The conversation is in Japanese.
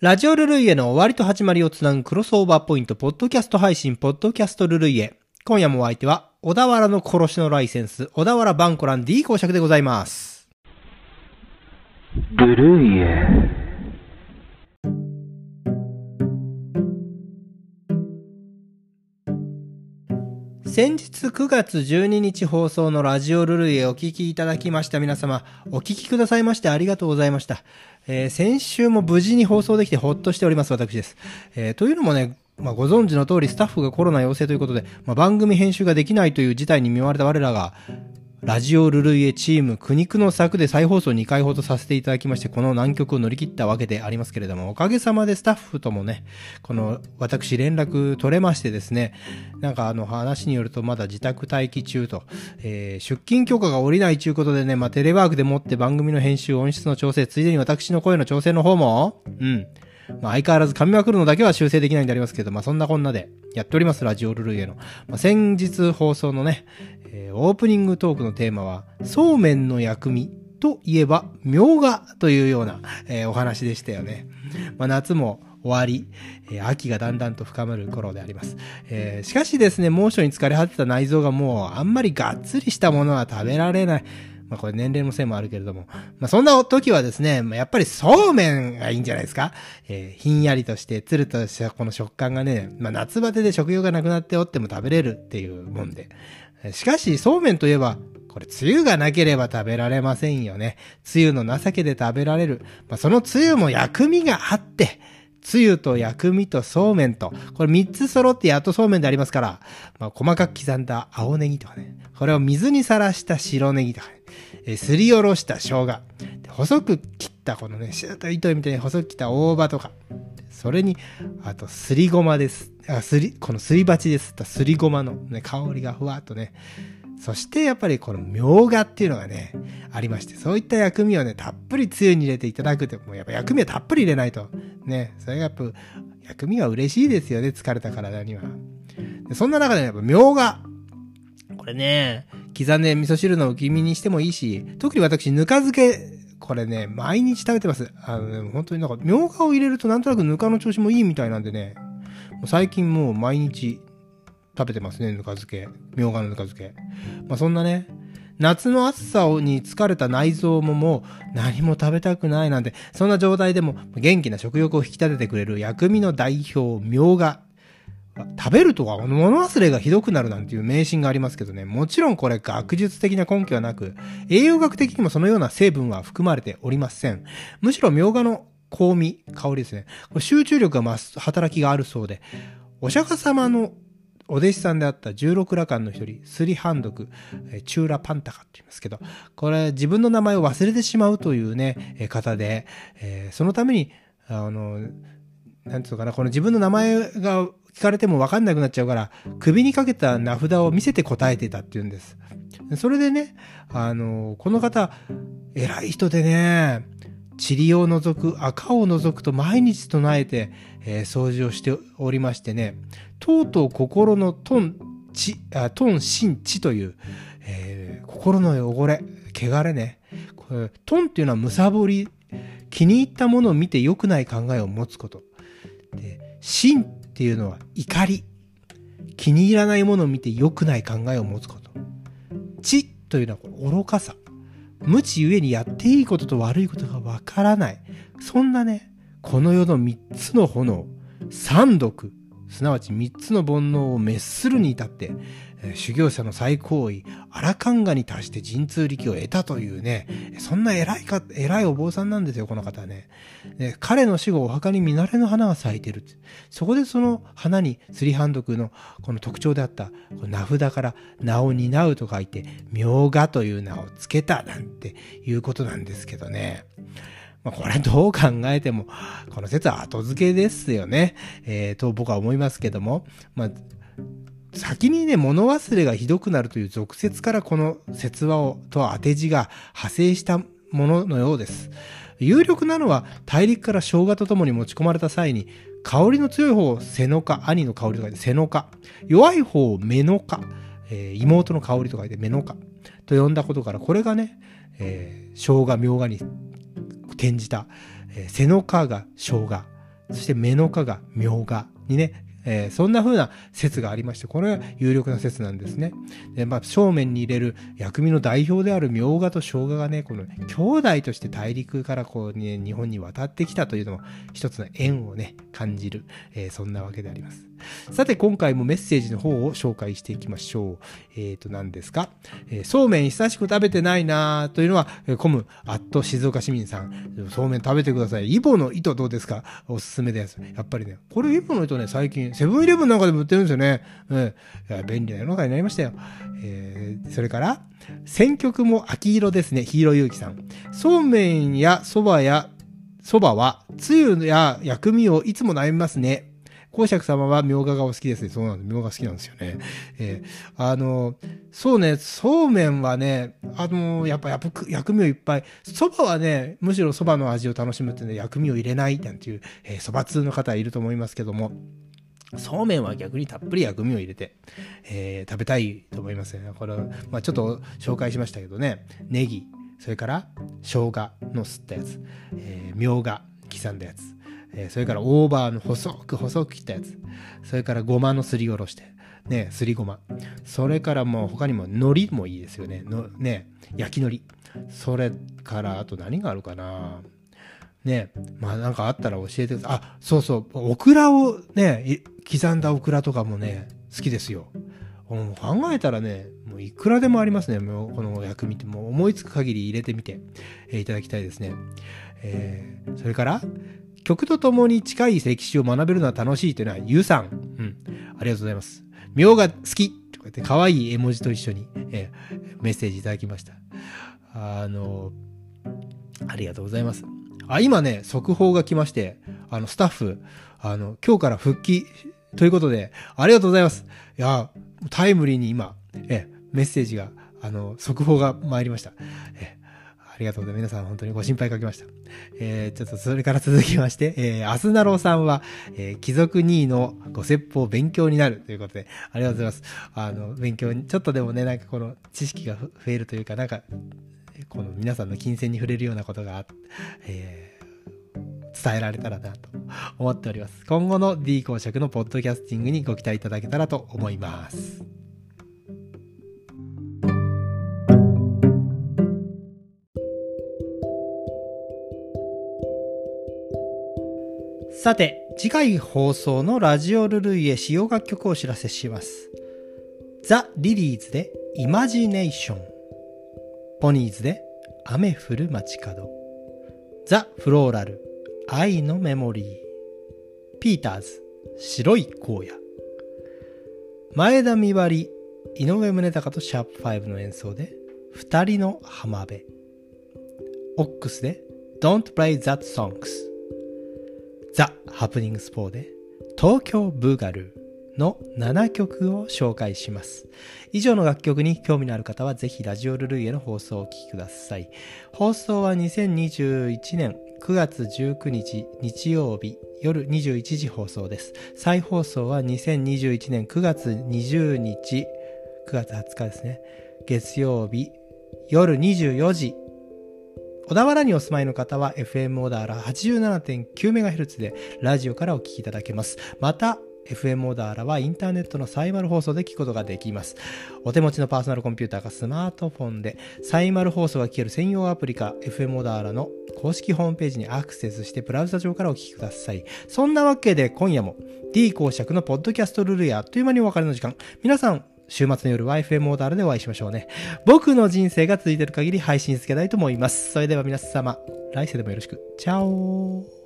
ラジオルルイエの終わりと始まりをつなぐクロスオーバーポイント、ポッドキャスト配信、ポッドキャストルルイエ。今夜もお相手は、小田原の殺しのライセンス、小田原バンコラン D 公爵でございます。ルルイエ。先日9月12日放送のラジオルルイへお聞きいただきました皆様、お聞きくださいましてありがとうございました。えー先週も無事に放送できてほっとしております、私です。えーというのもね、まあ、ご存知の通りスタッフがコロナ陽性ということで、まあ、番組編集ができないという事態に見舞われた我らが、ラジオルルイエチーム苦肉の策で再放送2回ほどさせていただきまして、この難局を乗り切ったわけでありますけれども、おかげさまでスタッフともね、この私連絡取れましてですね、なんかあの話によるとまだ自宅待機中と、えー出勤許可が下りないということでね、まあテレワークでもって番組の編集、音質の調整、ついでに私の声の調整の方も、うん。まあ相変わらず噛みまくるのだけは修正できないんでありますけど、まあそんなこんなでやっております、ラジオルルイエの。まあ先日放送のね、えーオープニングトークのテーマは、そうめんの薬味といえば、みょうがというような、えーお話でしたよね。まあ夏も終わり、えー秋がだんだんと深まる頃であります。えーしかしですね、猛暑に疲れ果てた内臓がもうあんまりがっつりしたものは食べられない。まあこれ年齢のせいもあるけれども。まあそんな時はですね、やっぱりそうめんがいいんじゃないですか。えーひんやりとして、つるとしたこの食感がね、まあ夏バテで食欲がなくなっておっても食べれるっていうもんで。しかしそうめんといえば、これ、つゆがなければ食べられませんよね。つゆの情けで食べられる。まあ、そのつゆも薬味があって、つゆと薬味とそうめんと、これ3つ揃ってやっとそうめんでありますから、まあ、細かく刻んだ青ネギとかね、これを水にさらした白ネギとかね、えすりおろした生姜、細く切ったこのね、シューッと糸みたいに細く切った大葉とか、それに、あと、すりごまです。あ、すり、このすり鉢ですったすりごまのね、香りがふわっとね、そしてやっぱりこのみょうがっていうのがね、ありまして、そういった薬味をね、たっぷりつゆに入れていただくって、もうやっぱ薬味はたっぷり入れないと。ね、それがやっぱ、薬味は嬉しいですよね、疲れた体には。でそんな中でやっぱみょうが。これね、刻んで味噌汁の浮き身にしてもいいし、特に私、ぬか漬け、これね、毎日食べてます。あのね、本当になんか、みょうがを入れるとなんとなくぬかの調子もいいみたいなんでね、最近もう毎日食べてますね、ぬか漬け。みょうがのぬか漬け。まあそんなね、夏の暑さに疲れた内臓ももう何も食べたくないなんて、そんな状態でも元気な食欲を引き立ててくれる薬味の代表、みょうが。食べるとは物忘れがひどくなるなんていう迷信がありますけどね、もちろんこれ学術的な根拠はなく、栄養学的にもそのような成分は含まれておりません。むしろみょうがの香味、香りですね。集中力が増す働きがあるそうで、お釈迦様のお弟子さんであった十六羅漢の一人、スリハンドク、チューラパンタカって言いますけど、これ自分の名前を忘れてしまうというね、方で、そのために、あの、なんていうかな、この自分の名前が聞かれても分かんなくなっちゃうから、首にかけた名札を見せて答えてたっていうんです。それでね、あの、この方、偉い人でね、塵を除く、赤を除くと毎日唱えて、えー掃除をしておりましてね、とうとう心のトン、地、あトン、心、地という、えー心の汚れ、汚れね。これトンっていうのはむさぼり、気に入ったものを見て良くない考えを持つこと。で、心っていうのは怒り。気に入らないものを見て良くない考えを持つこと。知というのは愚かさ。無知ゆえにやっていいことと悪いことがわからない。そんなね、この世の三つの炎、三毒、すなわち三つの煩悩を滅するに至って、え修行者の最高位、アラカンガに達して神通力を得たというね、そんな偉いか、偉いお坊さんなんですよ、この方ね。で彼の死後お墓に見慣れの花が咲いてる。そこでその花にスリハンドクのこの特徴であった、名札から名を担うと書いて、名画という名をつけたなんていうことなんですけどね。まあ、これどう考えても、この説は後付けですよね。えー、と僕は思いますけども。まあ先にね、物忘れがひどくなるという俗説からこの説話を、と当て字が派生したもののようです。有力なのは大陸から生姜とともに持ち込まれた際に、香りの強い方を背の花、兄の香りと書いて背の花、弱い方を目の花、えー妹の香りと書いて目の花と呼んだことから、これがね、えー生姜、みょうがに転じた、えー背の花が生姜、そして目の科が明画にね、えー、そんな風な説がありまして、これは有力な説なんですね。で、まあ、正面に入れる薬味の代表であるみょうがと生姜がね、この兄弟として大陸からこうね、日本に渡ってきたというのも一つの縁をね、感じる、えー、そんなわけであります。さて、今回もメッセージの方を紹介していきましょう。えっ、ー、と、何ですか、えー、そうめん久しく食べてないなというのは、えー、コム、アット静岡市民さん、そうめん食べてください。イボの糸どうですか？おすすめです。やっぱりね、これイボの糸ね、最近、セブンイレブンなんかでも売ってるんですよね。うん。便利な世の中になりましたよ。えー、それから、選曲も秋色ですね。ヒーローゆうきさん。そうめんや蕎麦や、蕎麦は、つゆや薬味をいつも悩みますね。公爵様はみょうががお好きですね。そうなんです。みょうが好きなんですよね。えー、あの、そうね、そうめんはね、あの、やっぱ、やっぱ薬味をいっぱい、蕎麦はね、むしろ蕎麦の味を楽しむってね、薬味を入れないなんていう、えー、蕎麦通の方いると思いますけども、そうめんは逆にたっぷり薬味を入れて、えー、食べたいと思いますね。これ、まあちょっと紹介しましたけどね、ネギ、それから生姜のすったやつ、えー、みょうが刻んだやつ、えそれから大葉の細く細く切ったやつ、それからごまのすりおろして、ね、すりごま。それからもう他にも海苔もいいですよね。のね、焼き海苔。それからあと何があるかなね、まあなんかあったら教えてください。あ、そうそう、オクラをね、刻んだオクラとかもね、好きですよ。考えたらね、もういくらでもありますね。もうこの薬味ってもう思いつく限り入れてみて、え、いただきたいですね。えー、それから、曲とともに近い歴史を学べるのは楽しいというのは、ゆうさん。うん。ありがとうございます。みょうが好きとか言って、可愛い絵文字と一緒に、えー、メッセージいただきました。あの、ありがとうございます。あ、今ね、速報が来まして、あの、スタッフ、あの、今日から復帰ということで、ありがとうございます。いや、タイムリーに今、え、メッセージが、あの、速報が参りました。え、ありがとうございます。皆さん本当にご心配かけました。えー、ちょっとそれから続きまして、えー、アスナロさんは、えー、貴族2位のご説法勉強になるということで、ありがとうございます。あの、勉強に、ちょっとでもね、なんかこの知識が増えるというか、なんか、この皆さんの金銭に触れるようなことが、えー、伝えられたらなと思っております。今後の D 公爵のポッドキャスティングにご期待いただけたらと思います。さて、次回放送のラジオルルイエ使用楽曲をお知らせします。ザ・リリーズでイマジネーション。ポニーズで雨降る街角。ザ・フローラル愛のメモリー。ピーターズ白い荒野。前田美割井上宗隆とシャープ5の演奏で二人の浜辺。オックスで Don't Play That Songs。ザ・ハプニングス4で東京ブーガルーの7曲を紹介します。以上の楽曲に興味のある方はぜひラジオルルイエの放送をお聴きください。放送は2021年9月19日日曜日夜21時放送です。再放送は2021年9月20日、9月20日ですね。月曜日夜24時小田原にお住まいの方は FM オダーラ 87.9MHz でラジオからお聞きいただけます。また、FM オダーラはインターネットのサイマル放送で聞くことができます。お手持ちのパーソナルコンピューターかスマートフォンでサイマル放送が聞ける専用アプリか FM オダーラの公式ホームページにアクセスしてブラウザ上からお聞きください。そんなわけで今夜も D 公爵のポッドキャストルールやあっという間にお別れの時間。皆さん週末の夜は FM モーダルでお会いしましょうね。僕の人生が続いてる限り配信続けたいと思います。それでは皆様、来世でもよろしく。チャオ